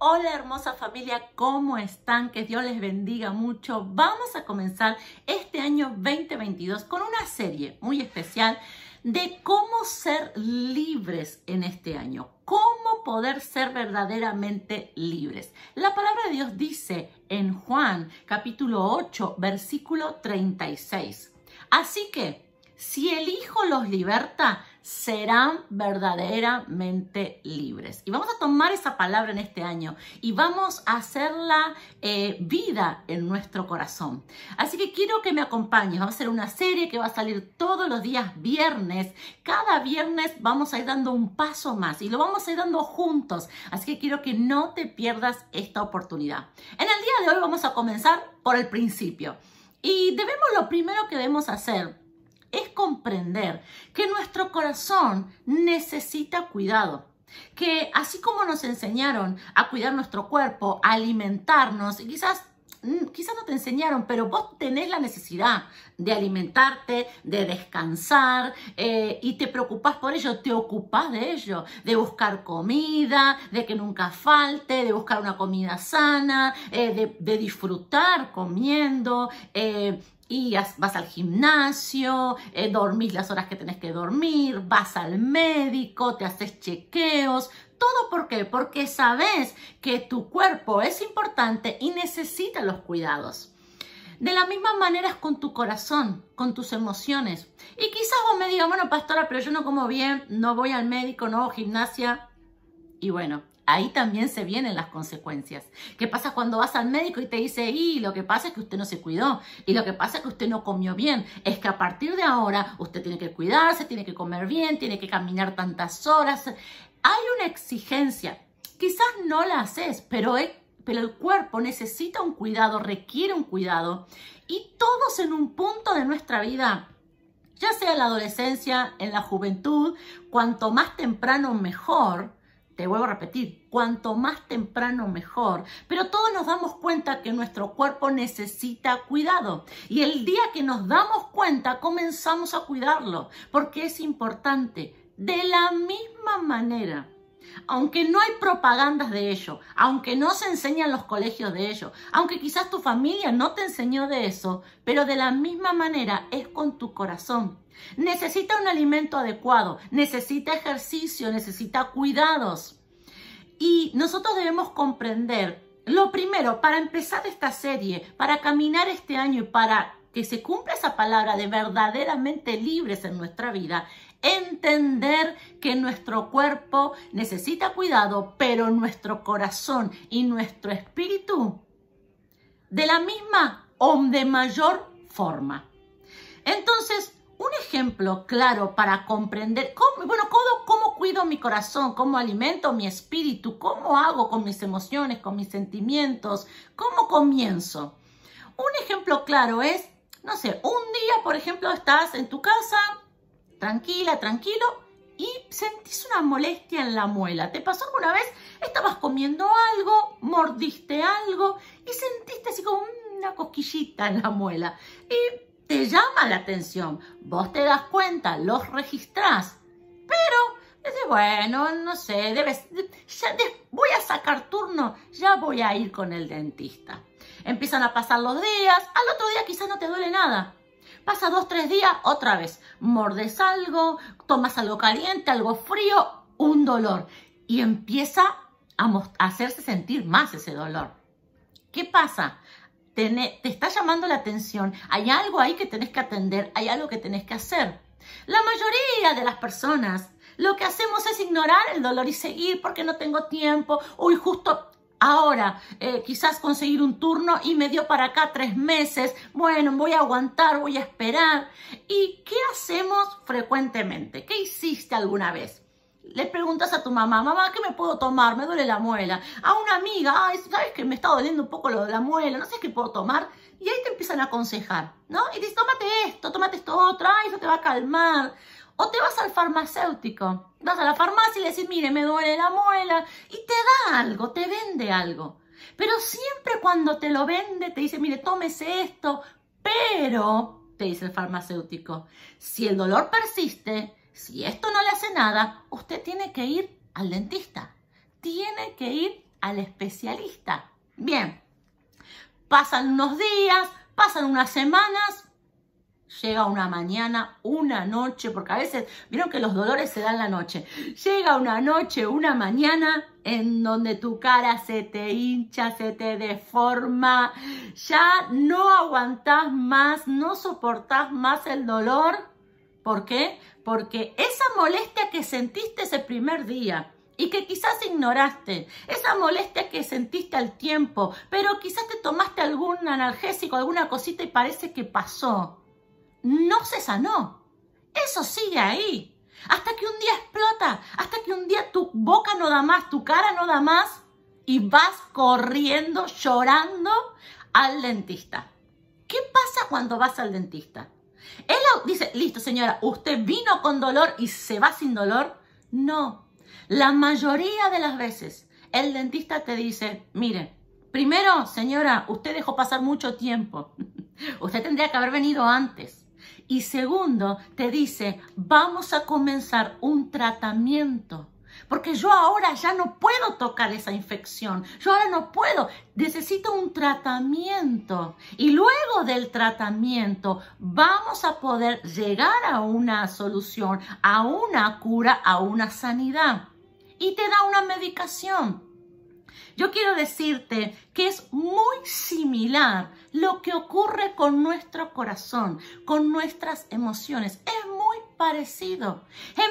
Hola hermosa familia, ¿cómo están? Que Dios les bendiga mucho. Vamos a comenzar este año 2022 con una serie muy especial de cómo ser libres en este año, cómo poder ser verdaderamente libres. La palabra de Dios dice en Juan capítulo 8 versículo 36. Así que si el Hijo los liberta, serán verdaderamente libres. Y vamos a tomar esa palabra en este año y vamos a hacerla eh, vida en nuestro corazón. Así que quiero que me acompañes. Vamos a hacer una serie que va a salir todos los días viernes. Cada viernes vamos a ir dando un paso más y lo vamos a ir dando juntos. Así que quiero que no te pierdas esta oportunidad. En el día de hoy vamos a comenzar por el principio. Y debemos lo primero que debemos hacer comprender que nuestro corazón necesita cuidado. Que así como nos enseñaron a cuidar nuestro cuerpo, a alimentarnos, y quizás mm, quizás no te enseñaron, pero vos tenés la necesidad de alimentarte, de descansar eh, y te preocupás por ello, te ocupás de ello, de buscar comida, de que nunca falte, de buscar una comida sana, eh, de, disfrutar comiendo, eh, y vas al gimnasio, eh, dormís las horas que tenés que dormir, vas al médico, te haces chequeos. ¿Todo por qué? Porque sabes que tu cuerpo es importante y necesita los cuidados. De la misma manera es con tu corazón, con tus emociones. Y quizás vos me digas, bueno, pastora, pero yo no como bien, no voy al médico, no hago gimnasia. Y bueno, ahí también se vienen las consecuencias. ¿Qué pasa cuando vas al médico y te dice, y lo que pasa es que usted no se cuidó, y lo que pasa es que usted no comió bien? Es que a partir de ahora usted tiene que cuidarse, tiene que comer bien, tiene que caminar tantas horas. Hay una exigencia. Quizás no la haces, pero, el cuerpo necesita un cuidado, requiere un cuidado. Y todos en un punto de nuestra vida ya sea en la adolescencia, en la juventud, cuanto más temprano mejor, te vuelvo a repetir, cuanto más temprano mejor. Pero todos nos damos cuenta que nuestro cuerpo necesita cuidado. Y el día que nos damos cuenta, comenzamos a cuidarlo, porque es importante. De la misma manera, aunque no hay propagandas de ello, aunque no se enseñan los colegios de ello, aunque quizás tu familia no te enseñó de eso, pero de la misma manera es con tu corazón. Necesita un alimento adecuado, necesita ejercicio, necesita cuidados. Y nosotros debemos comprender, lo primero, para empezar esta serie, para caminar este año y para que se cumpla esa palabra de verdaderamente libres en nuestra vida, entender que nuestro cuerpo necesita cuidado, pero nuestro corazón y nuestro espíritu de la misma o de mayor forma. Entonces, un ejemplo claro para comprender cómo, bueno, cómo, cómo cuido mi corazón, cómo alimento mi espíritu, cómo hago con mis emociones, con mis sentimientos, cómo comienzo. Un ejemplo claro es, no sé, un día, por ejemplo, estás en tu casa, tranquila, tranquilo, y sentís una molestia en la muela. ¿Te pasó alguna vez? Estabas comiendo algo, mordiste algo y sentiste así como una cosquillita en la muela. Y te llama la atención, vos te das cuenta, los registrás, pero dices, bueno, no sé, debes, ya voy a sacar turno, ya voy a ir con el dentista. Empiezan a pasar los días, al otro día quizás no te duele nada. Pasa dos, tres días, otra vez, mordes algo, tomas algo caliente, algo frío, un dolor. Y empieza a, a hacerse sentir más ese dolor. ¿Qué pasa? Te, está llamando la atención, hay algo ahí que tenés que atender, hay algo que tenés que hacer. La mayoría de las personas lo que hacemos es ignorar el dolor y seguir porque no tengo tiempo, uy, justo ahora eh, quizás conseguir un turno y me dio para acá tres meses, bueno, voy a aguantar, voy a esperar. ¿Y qué hacemos frecuentemente? ¿Qué hiciste alguna vez? Le preguntas a tu mamá, mamá, ¿qué me puedo tomar? Me duele la muela. A una amiga, ay, ¿sabes que me está doliendo un poco lo de la muela? No sé qué puedo tomar. Y ahí te empiezan a aconsejar, ¿no? Y dices, tómate esto, tómate esto otro, ay, eso te va a calmar. O te vas al farmacéutico, vas a la farmacia y le dices, mire, me duele la muela, y te da algo, te vende algo. Pero siempre cuando te lo vende, te dice, mire, tómese esto, pero, te dice el farmacéutico, si el dolor persiste, si esto no le hace nada, usted tiene que ir al dentista. Tiene que ir al especialista. Bien, pasan unos días, pasan unas semanas, llega una mañana, una noche, porque a veces, vieron que los dolores se dan la noche, llega una noche, una mañana en donde tu cara se te hincha, se te deforma, ya no aguantás más, no soportás más el dolor. ¿Por qué? Porque esa molestia que sentiste ese primer día, y que quizás ignoraste, esa molestia que sentiste al tiempo, pero quizás te tomaste algún analgésico, alguna cosita y parece que pasó no se sanó. Eso sigue ahí. Hasta que un día explota, hasta que un día tu boca no da más, tu cara no da más y vas corriendo, llorando al dentista. ¿Qué pasa cuando vas al dentista? Él dice, listo señora, ¿usted vino con dolor y se va sin dolor? No. La mayoría de las veces el dentista te dice, mire, primero señora, usted dejó pasar mucho tiempo. usted tendría que haber venido antes. Y segundo, te dice, vamos a comenzar un tratamiento. Porque yo ahora ya no puedo tocar esa infección. Yo ahora no puedo. Necesito un tratamiento. Y luego del tratamiento vamos a poder llegar a una solución, a una cura, a una sanidad. Y te da una medicación. Yo quiero decirte que es muy similar lo que ocurre con nuestro corazón, con nuestras emociones. Es muy parecido.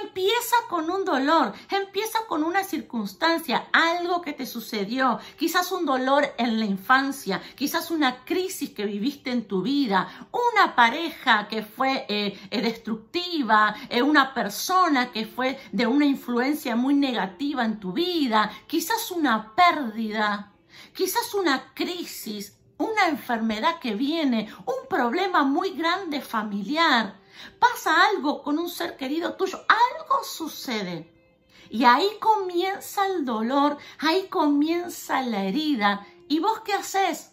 Empieza con un dolor, empieza con una circunstancia, algo que te sucedió, quizás un dolor en la infancia, quizás una crisis que viviste en tu vida, una pareja que fue eh, eh, destructiva, eh, una persona que fue de una influencia muy negativa en tu vida, quizás una pérdida, quizás una crisis, una enfermedad que viene, un problema muy grande familiar, pasa algo con un ser querido tuyo, algo sucede. Y ahí comienza el dolor, ahí comienza la herida. ¿Y vos qué haces?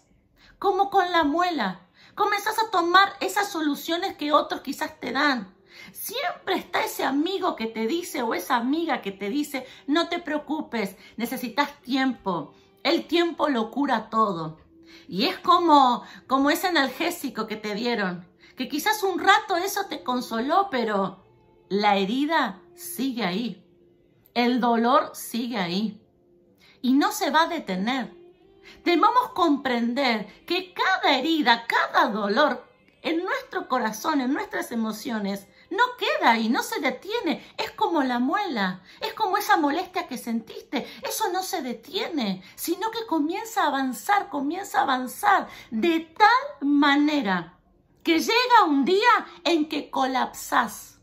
Como con la muela. Comenzás a tomar esas soluciones que otros quizás te dan. Siempre está ese amigo que te dice o esa amiga que te dice, no te preocupes, necesitas tiempo. El tiempo lo cura todo. Y es como, como ese analgésico que te dieron, que quizás un rato eso te consoló, pero la herida sigue ahí. El dolor sigue ahí. Y no se va a detener. Debemos comprender que cada herida, cada dolor en nuestro corazón, en nuestras emociones, no queda ahí, no se detiene. Es como la muela, es como esa molestia que sentiste. Eso no se detiene, sino que comienza a avanzar, comienza a avanzar de tal manera que llega un día en que colapsas,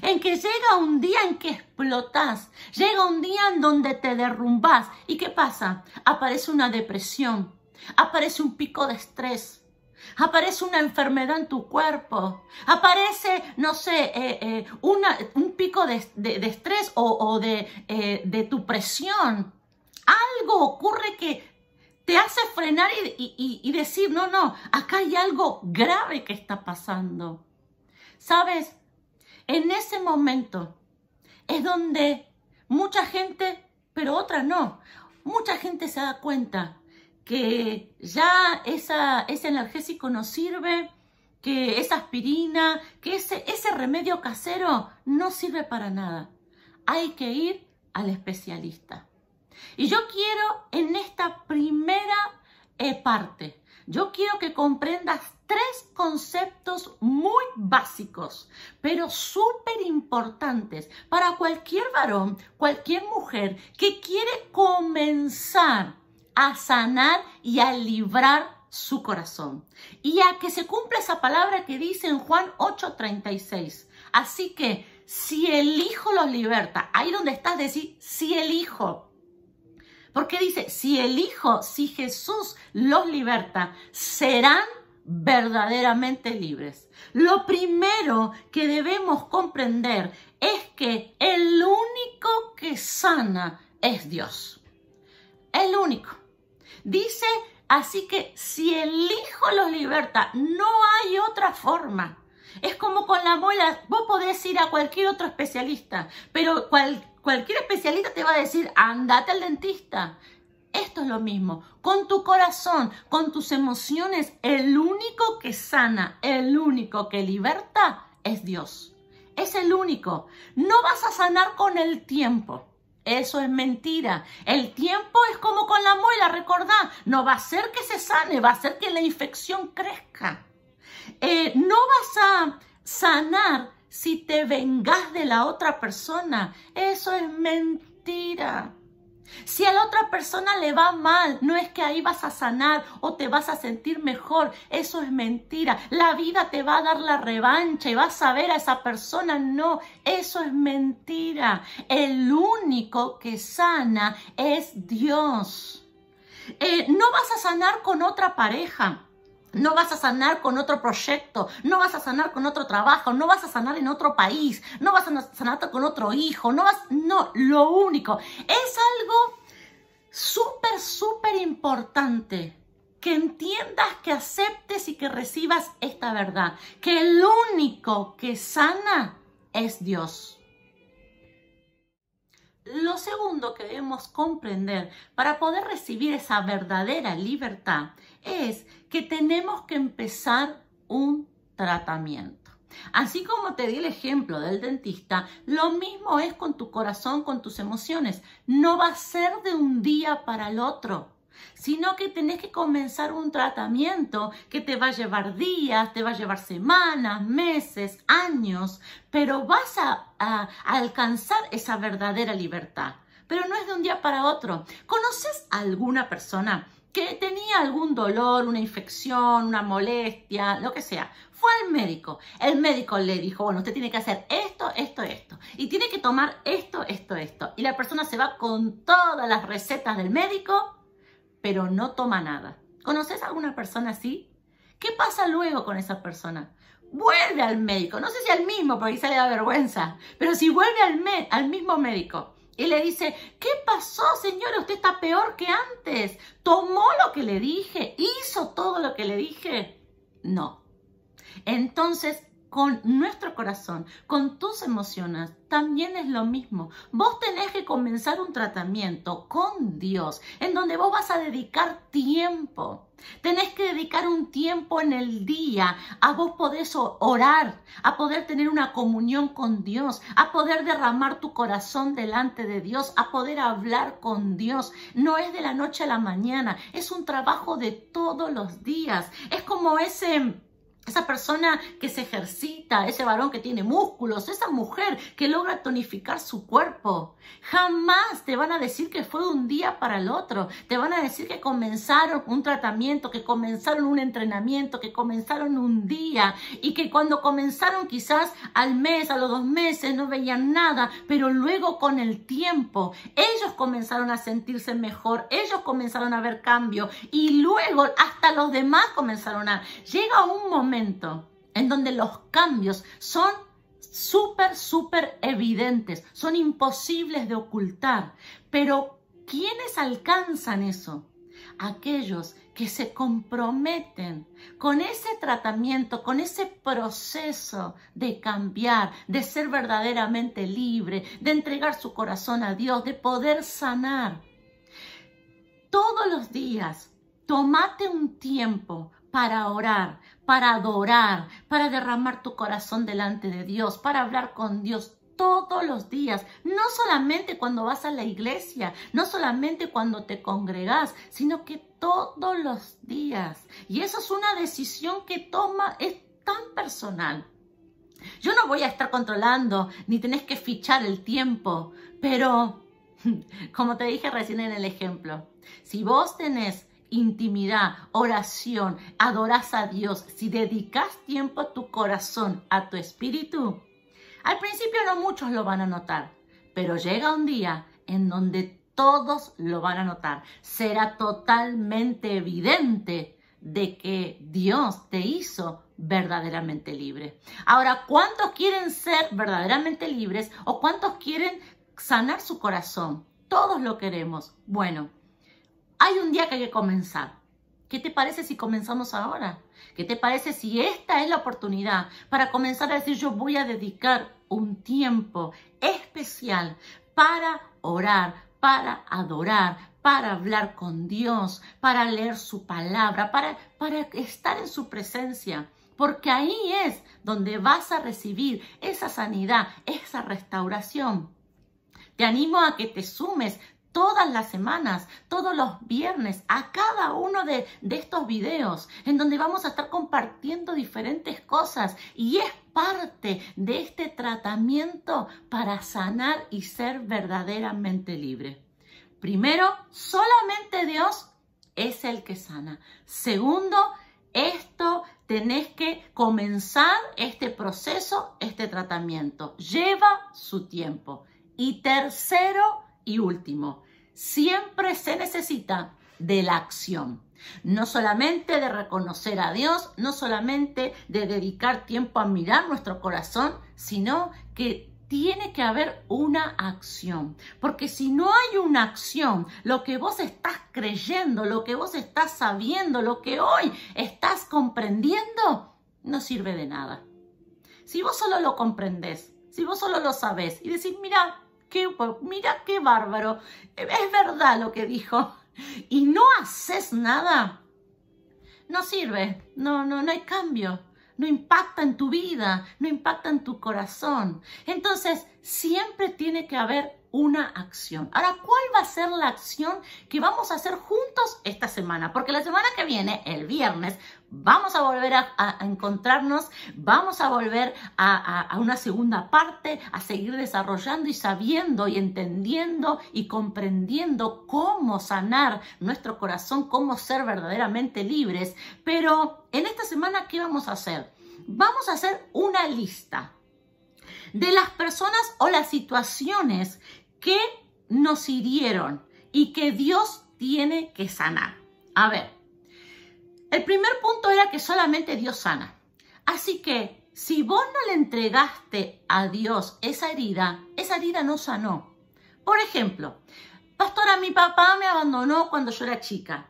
en que llega un día en que explotas, llega un día en donde te derrumbas. ¿Y qué pasa? Aparece una depresión, aparece un pico de estrés, aparece una enfermedad en tu cuerpo, aparece, no sé, eh, eh, un pico de, estrés o, eh, de, tu presión. Algo ocurre que te hace frenar y, y decir, no, no, acá hay algo grave que está pasando. ¿Sabes? En ese momento es donde mucha gente, pero otra no, mucha gente se da cuenta que ya esa, ese energésico no sirve, que esa aspirina, que ese, ese remedio casero no sirve para nada. Hay que ir al especialista. Y yo quiero en esta primera eh, parte, yo quiero que comprendas tres conceptos muy básicos, pero súper importantes para cualquier varón, cualquier mujer que quiere comenzar a sanar y a librar su corazón. Y a que se cumpla esa palabra que dice en Juan 8:36. Así que si el Hijo los liberta, ahí donde estás, decir, si el Hijo. Porque dice, si el Hijo, si Jesús los liberta, serán verdaderamente libres. Lo primero que debemos comprender es que el único que sana es Dios. El único. Dice, así que si el Hijo los liberta, no hay otra forma. Es como con la muela, vos podés ir a cualquier otro especialista, pero cualquier especialista te va a decir, andate al dentista. Esto es lo mismo. Con tu corazón, con tus emociones, el único que sana, el único que liberta es Dios. Es el único. No vas a sanar con el tiempo. Eso es mentira. El tiempo es como con la muela, recordad. No va a ser que se sane, va a ser que la infección crezca. Eh, no vas a sanar si te vengas de la otra persona. Eso es mentira. Si a la otra persona le va mal, no es que ahí vas a sanar o te vas a sentir mejor. Eso es mentira. La vida te va a dar la revancha y vas a ver a esa persona. No, eso es mentira. El único que sana es Dios. Eh, no vas a sanar con otra pareja. No vas a sanar con otro proyecto, no vas a sanar con otro trabajo, no vas a sanar en otro país, no vas a sanar con otro hijo, no vas, no, lo único. Es algo súper, súper importante que entiendas, que aceptes y que recibas esta verdad, que el único que sana es Dios. Lo segundo que debemos comprender para poder recibir esa verdadera libertad es que tenemos que empezar un tratamiento. Así como te di el ejemplo del dentista, lo mismo es con tu corazón, con tus emociones. No va a ser de un día para el otro sino que tenés que comenzar un tratamiento que te va a llevar días, te va a llevar semanas, meses, años, pero vas a, alcanzar esa verdadera libertad. Pero no es de un día para otro. ¿Conoces a alguna persona que tenía algún dolor, una infección, una molestia, lo que sea? Fue al médico. El médico le dijo, bueno, usted tiene que hacer esto, esto, esto. Y tiene que tomar esto, esto, esto. Y la persona se va con todas las recetas del médico pero no toma nada. ¿Conoces a alguna persona así? ¿Qué pasa luego con esa persona? Vuelve al médico, no sé si al mismo, porque quizá le da vergüenza, pero si vuelve al, al mismo médico y le dice, ¿qué pasó, señora? Usted está peor que antes. ¿Tomó lo que le dije? ¿Hizo todo lo que le dije? No. Entonces con nuestro corazón, con tus emociones, también es lo mismo. Vos tenés que comenzar un tratamiento con Dios, en donde vos vas a dedicar tiempo. Tenés que dedicar un tiempo en el día a vos podés orar, a poder tener una comunión con Dios, a poder derramar tu corazón delante de Dios, a poder hablar con Dios. No es de la noche a la mañana, es un trabajo de todos los días. Es como ese esa persona que se ejercita, ese varón que tiene músculos, esa mujer que logra tonificar su cuerpo. Jamás te van a decir que fue de un día para el otro. Te van a decir que comenzaron un tratamiento, que comenzaron un entrenamiento, que comenzaron un día y que cuando comenzaron quizás al mes, a los dos meses no veían nada, pero luego con el tiempo ellos comenzaron a sentirse mejor, ellos comenzaron a ver cambio y luego hasta los demás comenzaron a... Llega un en donde los cambios son súper, súper evidentes, son imposibles de ocultar. Pero ¿quiénes alcanzan eso? Aquellos que se comprometen con ese tratamiento, con ese proceso de cambiar, de ser verdaderamente libre, de entregar su corazón a Dios, de poder sanar. Todos los días, tomate un tiempo para orar, para adorar, para derramar tu corazón delante de Dios, para hablar con Dios todos los días, no solamente cuando vas a la iglesia, no solamente cuando te congregas, sino que todos los días. Y eso es una decisión que toma, es tan personal. Yo no voy a estar controlando, ni tenés que fichar el tiempo, pero como te dije recién en el ejemplo, si vos tenés intimidad, oración, adoras a Dios, si dedicas tiempo a tu corazón, a tu espíritu, al principio no muchos lo van a notar, pero llega un día en donde todos lo van a notar. Será totalmente evidente de que Dios te hizo verdaderamente libre. Ahora, ¿cuántos quieren ser verdaderamente libres o cuántos quieren sanar su corazón? Todos lo queremos. Bueno, hay un día que hay que comenzar. ¿Qué te parece si comenzamos ahora? ¿Qué te parece si esta es la oportunidad para comenzar a decir yo voy a dedicar un tiempo especial para orar, para adorar, para hablar con Dios, para leer su palabra, para, para estar en su presencia. Porque ahí es donde vas a recibir esa sanidad, esa restauración. Te animo a que te sumes todas las semanas, todos los viernes, a cada uno de, estos videos, en donde vamos a estar compartiendo diferentes cosas y es parte de este tratamiento para sanar y ser verdaderamente libre. Primero, solamente Dios es el que sana. Segundo, esto tenés que comenzar este proceso, este tratamiento. Lleva su tiempo. Y tercero y último, siempre se necesita de la acción. No solamente de reconocer a Dios, no solamente de dedicar tiempo a mirar nuestro corazón, sino que tiene que haber una acción. Porque si no hay una acción, lo que vos estás creyendo, lo que vos estás sabiendo, lo que hoy estás comprendiendo, no sirve de nada. Si vos solo lo comprendés, si vos solo lo sabés y decís, mira, mira qué bárbaro, es verdad lo que dijo, y no haces nada, no sirve, no, no, no hay cambio. No impacta en tu vida, no impacta en tu corazón. Entonces, siempre tiene que haber una acción. Ahora, ¿cuál va a ser la acción que vamos a hacer juntos esta semana? Porque la semana que viene, el viernes, vamos a volver a, encontrarnos, vamos a volver a, a, una segunda parte, a seguir desarrollando y sabiendo y entendiendo y comprendiendo cómo sanar nuestro corazón, cómo ser verdaderamente libres. Pero en esta semana, ¿qué vamos a hacer? Vamos a hacer una lista de las personas o las situaciones que nos hirieron y que Dios tiene que sanar. A ver, el primer punto era que solamente Dios sana. Así que si vos no le entregaste a Dios esa herida, esa herida no sanó. Por ejemplo, pastora, mi papá me abandonó cuando yo era chica.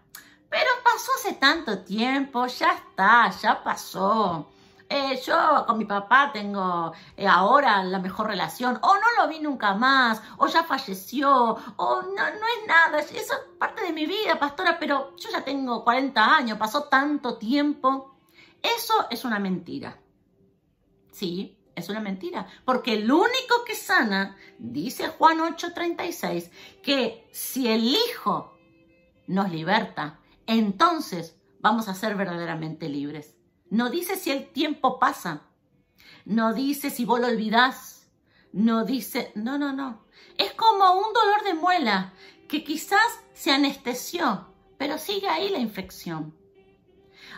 Pero pasó hace tanto tiempo, ya está, ya pasó. Eh, yo con mi papá tengo eh, ahora la mejor relación, o no lo vi nunca más, o ya falleció, o no, no es nada, eso es parte de mi vida, pastora, pero yo ya tengo 40 años, pasó tanto tiempo. Eso es una mentira. Sí, es una mentira, porque el único que sana, dice Juan 8:36, que si el Hijo nos liberta, entonces vamos a ser verdaderamente libres. No dice si el tiempo pasa. No dice si vos lo olvidás. No dice, no, no, no. Es como un dolor de muela que quizás se anestesió, pero sigue ahí la infección.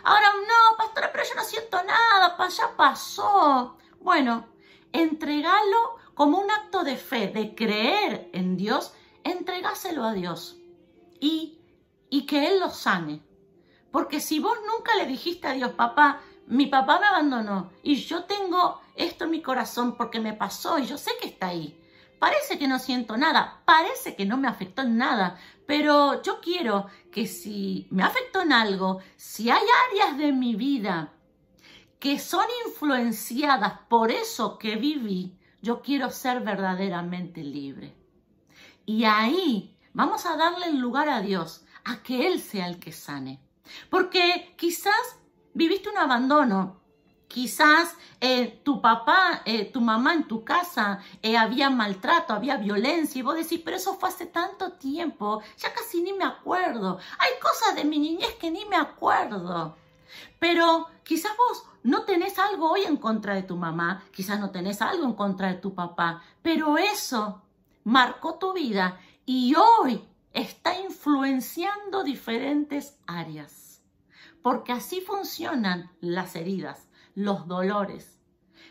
Ahora, no, pastora, pero yo no siento nada, ya pasó. Bueno, entregalo como un acto de fe, de creer en Dios, entregáselo a Dios y, y que Él lo sane. Porque si vos nunca le dijiste a Dios, papá, mi papá me abandonó y yo tengo esto en mi corazón porque me pasó y yo sé que está ahí. Parece que no siento nada, parece que no me afectó en nada, pero yo quiero que si me afectó en algo, si hay áreas de mi vida que son influenciadas por eso que viví, yo quiero ser verdaderamente libre. Y ahí vamos a darle el lugar a Dios, a que Él sea el que sane. Porque quizás viviste un abandono. Quizás eh, tu papá, eh, tu mamá en tu casa eh, había maltrato, había violencia y vos decís, pero eso fue hace tanto tiempo, ya casi ni me acuerdo. Hay cosas de mi niñez que ni me acuerdo. Pero quizás vos no tenés algo hoy en contra de tu mamá, quizás no tenés algo en contra de tu papá, pero eso marcó tu vida y hoy está influenciando diferentes áreas. Porque así funcionan las heridas, los dolores.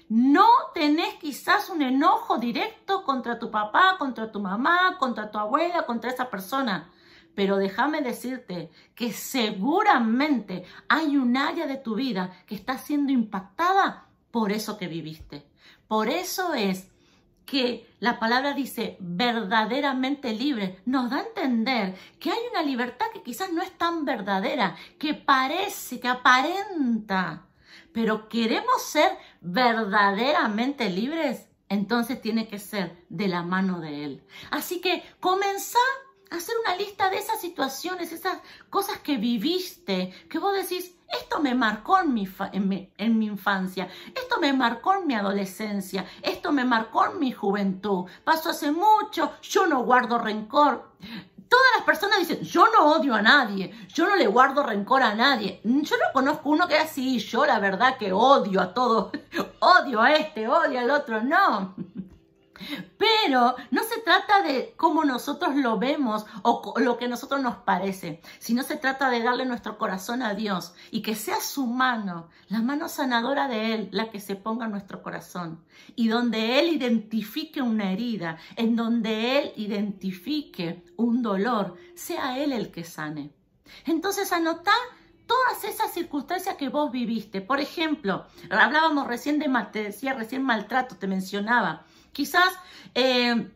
No tenés quizás un enojo directo contra tu papá, contra tu mamá, contra tu abuela, contra esa persona. Pero déjame decirte que seguramente hay un área de tu vida que está siendo impactada por eso que viviste. Por eso es que la palabra dice verdaderamente libre, nos da a entender que hay una libertad que quizás no es tan verdadera, que parece, que aparenta, pero queremos ser verdaderamente libres, entonces tiene que ser de la mano de Él. Así que comenzá hacer una lista de esas situaciones, esas cosas que viviste, que vos decís, esto me marcó en mi, en, mi, infancia, esto me marcó en mi adolescencia, esto me marcó en mi juventud. Pasó hace mucho, yo no guardo rencor. Todas las personas dicen, yo no odio a nadie, yo no le guardo rencor a nadie. Yo no conozco uno que así, yo la verdad que odio a todos, odio a este, odio al otro, no. Pero no se trata de cómo nosotros lo vemos o lo que a nosotros nos parece, sino se trata de darle nuestro corazón a Dios y que sea su mano, la mano sanadora de Él, la que se ponga en nuestro corazón. Y donde Él identifique una herida, en donde Él identifique un dolor, sea Él el que sane. Entonces anota todas esas circunstancias que vos viviste. Por ejemplo, hablábamos recién de, recién maltrato, te mencionaba. Quizás, eh,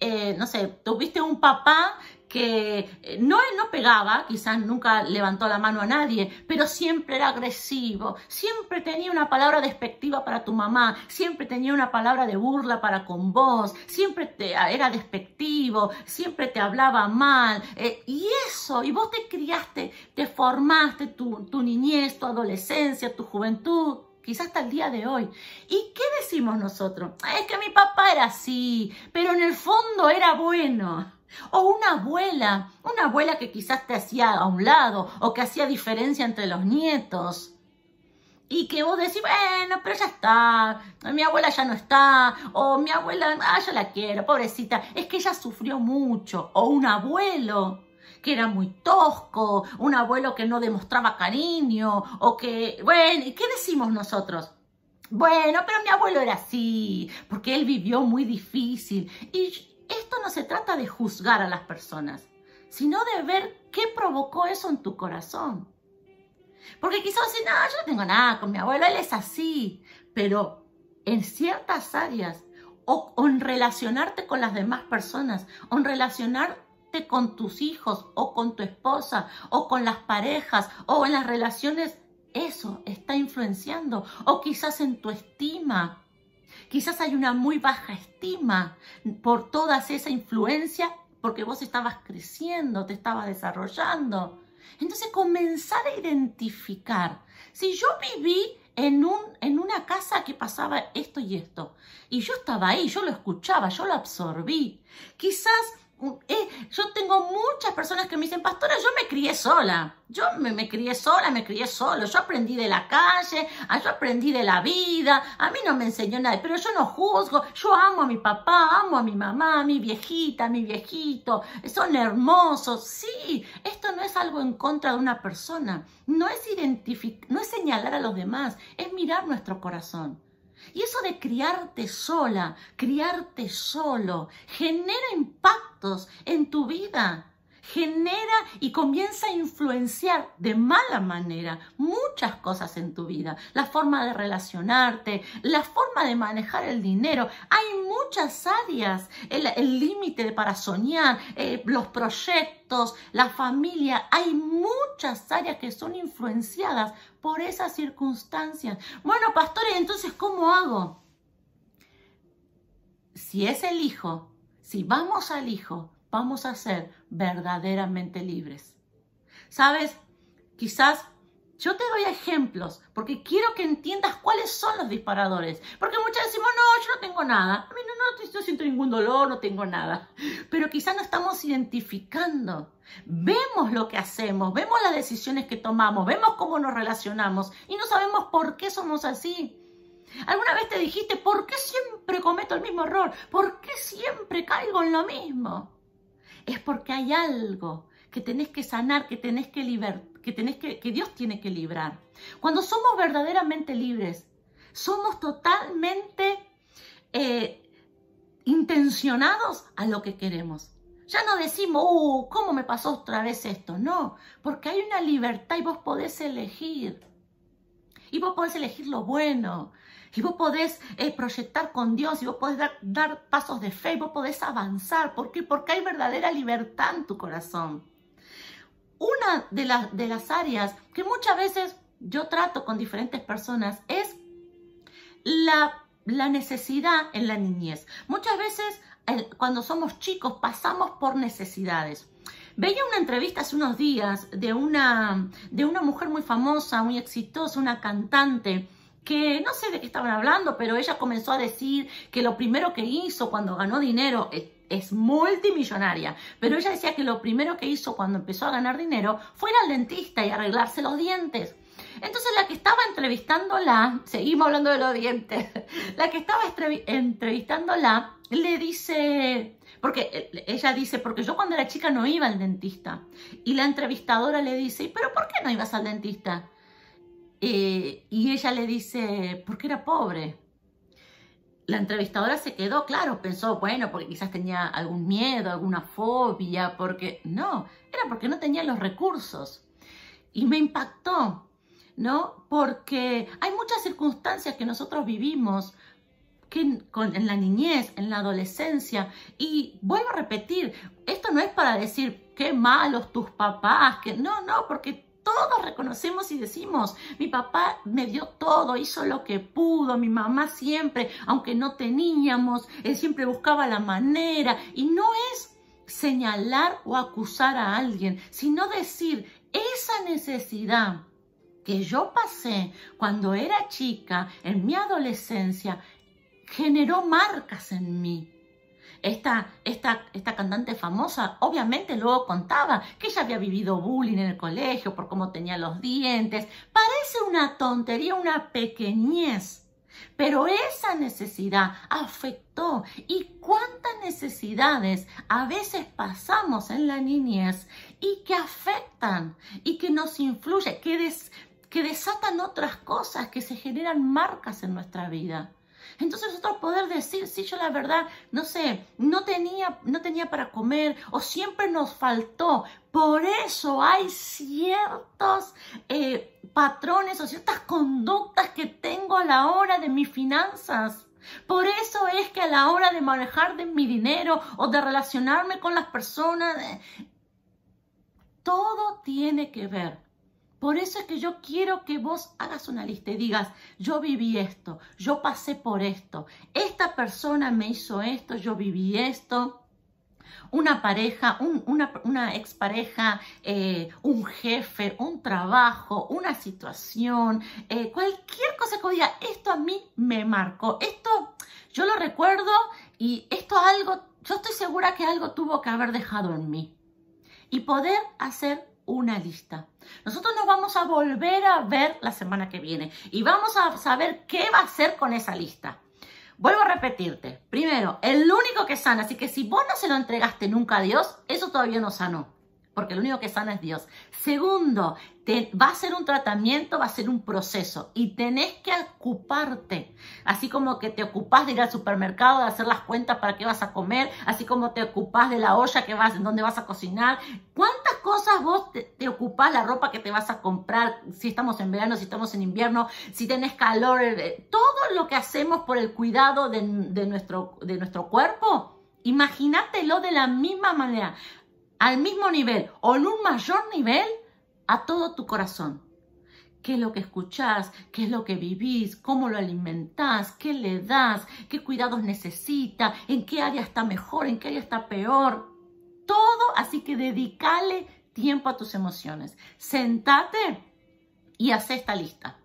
eh, no sé, tuviste un papá que eh, no, no pegaba, quizás nunca levantó la mano a nadie, pero siempre era agresivo, siempre tenía una palabra despectiva para tu mamá, siempre tenía una palabra de burla para con vos, siempre te, era despectivo, siempre te hablaba mal, y eso, y vos te criaste, te formaste tu, tu niñez, tu adolescencia, tu juventud, quizás hasta el día de hoy. ¿Y qué decimos nosotros? Es que mi papá era así, pero en el fondo era bueno. O una abuela, una abuela que quizás te hacía a un lado o que hacía diferencia entre los nietos. Y que vos decís, bueno, pero ya está, mi abuela ya no está, o mi abuela, ah, yo la quiero, pobrecita, es que ella sufrió mucho, o un abuelo que era muy tosco, un abuelo que no demostraba cariño, o que, bueno, ¿y qué decimos nosotros? Bueno, pero mi abuelo era así, porque él vivió muy difícil. Y esto no se trata de juzgar a las personas, sino de ver qué provocó eso en tu corazón. Porque quizás si no, yo no tengo nada con mi abuelo, él es así, pero en ciertas áreas, o, o en relacionarte con las demás personas, o en relacionar con tus hijos o con tu esposa o con las parejas o en las relaciones, eso está influenciando. O quizás en tu estima. Quizás hay una muy baja estima por toda esa influencia porque vos estabas creciendo, te estabas desarrollando. Entonces comenzar a identificar. Si yo viví en, un, en una casa que pasaba esto y esto, y yo estaba ahí, yo lo escuchaba, yo lo absorbí. Quizás eh, yo tengo muchas personas que me dicen, pastora, yo me crié sola. Yo me, crié sola, me crié solo. Yo aprendí de la calle, ah, yo aprendí de la vida. A mí no me enseñó nada, pero yo no juzgo. Yo amo a mi papá, amo a mi mamá, a mi viejita, a mi viejito. Son hermosos. Sí, esto no es algo en contra de una persona. No es, no es señalar a los demás, es mirar nuestro corazón. Y eso de criarte sola, criarte solo, genera impactos en tu vida genera y comienza a influenciar de mala manera muchas cosas en tu vida. La forma de relacionarte, la forma de manejar el dinero. Hay muchas áreas, el límite para soñar, eh, los proyectos, la familia. Hay muchas áreas que son influenciadas por esas circunstancias. Bueno, pastores, entonces, ¿cómo hago? Si es el hijo, si vamos al hijo, vamos a ser verdaderamente libres. ¿Sabes? Quizás yo te doy ejemplos porque quiero que entiendas cuáles son los disparadores. Porque muchas decimos, no, yo no tengo nada. A mí no, no, no siento ningún dolor, no tengo nada. Pero quizás no estamos identificando. Vemos lo que hacemos, vemos las decisiones que tomamos, vemos cómo nos relacionamos y no sabemos por qué somos así. ¿Alguna vez te dijiste, ¿por qué siempre cometo el mismo error? ¿Por qué siempre caigo en lo mismo? Es porque hay algo que tenés que sanar, que tenés que liberar, que, tenés que, que Dios tiene que librar. Cuando somos verdaderamente libres, somos totalmente eh, intencionados a lo que queremos. Ya no decimos, uh, ¿cómo me pasó otra vez esto? No, porque hay una libertad y vos podés elegir. Y vos podés elegir lo bueno, y vos podés eh, proyectar con Dios, y vos podés dar, pasos de fe, y vos podés avanzar. ¿Por qué? Porque hay verdadera libertad en tu corazón. Una de, de las áreas que muchas veces yo trato con diferentes personas es la, la necesidad en la niñez. Muchas veces cuando somos chicos pasamos por necesidades. Veía una entrevista hace unos días de una, de una mujer muy famosa, muy exitosa, una cantante, que no sé de qué estaban hablando, pero ella comenzó a decir que lo primero que hizo cuando ganó dinero es, multimillonaria, pero ella decía que lo primero que hizo cuando empezó a ganar dinero fue ir al dentista y arreglarse los dientes. Entonces la que estaba entrevistándola, seguimos hablando de los dientes, la que estaba entrevistándola le dice, porque ella dice, porque yo cuando era chica no iba al dentista. Y la entrevistadora le dice, pero ¿por qué no ibas al dentista? Eh, y ella le dice, porque era pobre. La entrevistadora se quedó, claro, pensó, bueno, porque quizás tenía algún miedo, alguna fobia, porque no, era porque no tenía los recursos. Y me impactó, ¿no? Porque hay muchas circunstancias que nosotros vivimos que en la niñez, en la adolescencia. Y vuelvo a repetir, esto no es para decir qué malos tus papás, que no, no, porque todos reconocemos y decimos, mi papá me dio todo, hizo lo que pudo, mi mamá siempre, aunque no teníamos, él siempre buscaba la manera. Y no es señalar o acusar a alguien, sino decir, esa necesidad que yo pasé cuando era chica, en mi adolescencia, generó marcas en mí. Esta, esta, esta, cantante famosa obviamente luego contaba que ella había vivido bullying en el colegio por cómo tenía los dientes. Parece una tontería, una pequeñez. Pero esa necesidad afectó. ¿Y cuántas necesidades a veces pasamos en la niñez y que afectan y que nos influyen, que, que desatan otras cosas, que se generan marcas en nuestra vida? Entonces nosotros poder decir, sí, yo la verdad, no sé, no tenía, no tenía para comer o siempre nos faltó. Por eso hay ciertos eh, patrones o ciertas conductas que tengo a la hora de mis finanzas. Por eso es que a la hora de manejar de mi dinero o de relacionarme con las personas, eh, todo tiene que ver por eso es que yo quiero que vos hagas una lista y digas, yo viví esto, yo pasé por esto, esta persona me hizo esto, yo viví esto. Una pareja, una, expareja, eh, un jefe, un trabajo, una situación, eh, cualquier cosa que diga, esto a mí me marcó, esto yo lo recuerdo y esto algo, yo estoy segura que algo tuvo que haber dejado en mí. Y poder hacer una lista. Nosotros nos vamos a volver a ver la semana que viene y vamos a saber qué va a hacer con esa lista. Vuelvo a repetirte. Primero, el único que sana, así que si vos no se lo entregaste nunca a Dios, eso todavía no sanó porque lo único que sana es Dios. Segundo, va a ser un tratamiento, va a ser un proceso y tenés que ocuparte. Así como que te ocupás de ir al supermercado, de hacer las cuentas para qué vas a comer, así como te ocupás de la olla que vas, en donde vas a cocinar. ¿Cuántas cosas vos te, te ocupás, la ropa que te vas a comprar, si estamos en verano, si estamos en invierno, si tenés calor, eh, todo lo que hacemos por el cuidado de, nuestro, de nuestro cuerpo? Imagínatelo de la misma manera al mismo nivel o en un mayor nivel a todo tu corazón. ¿Qué es lo que escuchás? ¿Qué es lo que vivís? ¿Cómo lo alimentás? ¿Qué le das? ¿Qué cuidados necesita? ¿En qué área está mejor? ¿En qué área está peor? Todo, así que dedícale tiempo a tus emociones. Sentate y haz esta lista.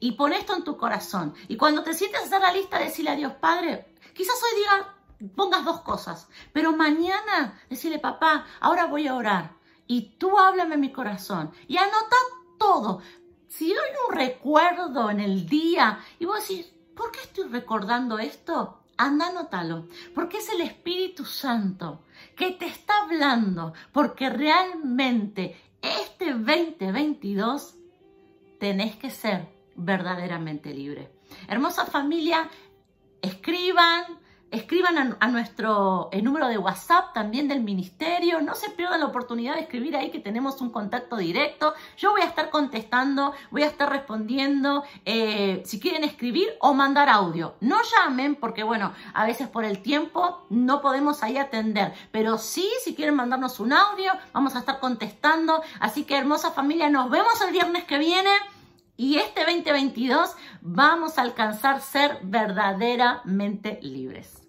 Y pon esto en tu corazón. Y cuando te sientes a hacer la lista, decirle a Dios, Padre, quizás hoy diga, pongas dos cosas, pero mañana decirle, papá, ahora voy a orar y tú háblame en mi corazón y anota todo. Si hay un recuerdo en el día y vos decís, ¿por qué estoy recordando esto? Anda, anótalo, porque es el Espíritu Santo que te está hablando, porque realmente este 2022 tenés que ser verdaderamente libre. Hermosa familia, escriban, Escriban a, nuestro número de WhatsApp también del ministerio. No se pierdan la oportunidad de escribir ahí que tenemos un contacto directo. Yo voy a estar contestando, voy a estar respondiendo eh, si quieren escribir o mandar audio. No llamen porque, bueno, a veces por el tiempo no podemos ahí atender. Pero sí, si quieren mandarnos un audio, vamos a estar contestando. Así que, hermosa familia, nos vemos el viernes que viene. Y este 2022 vamos a alcanzar ser verdaderamente libres.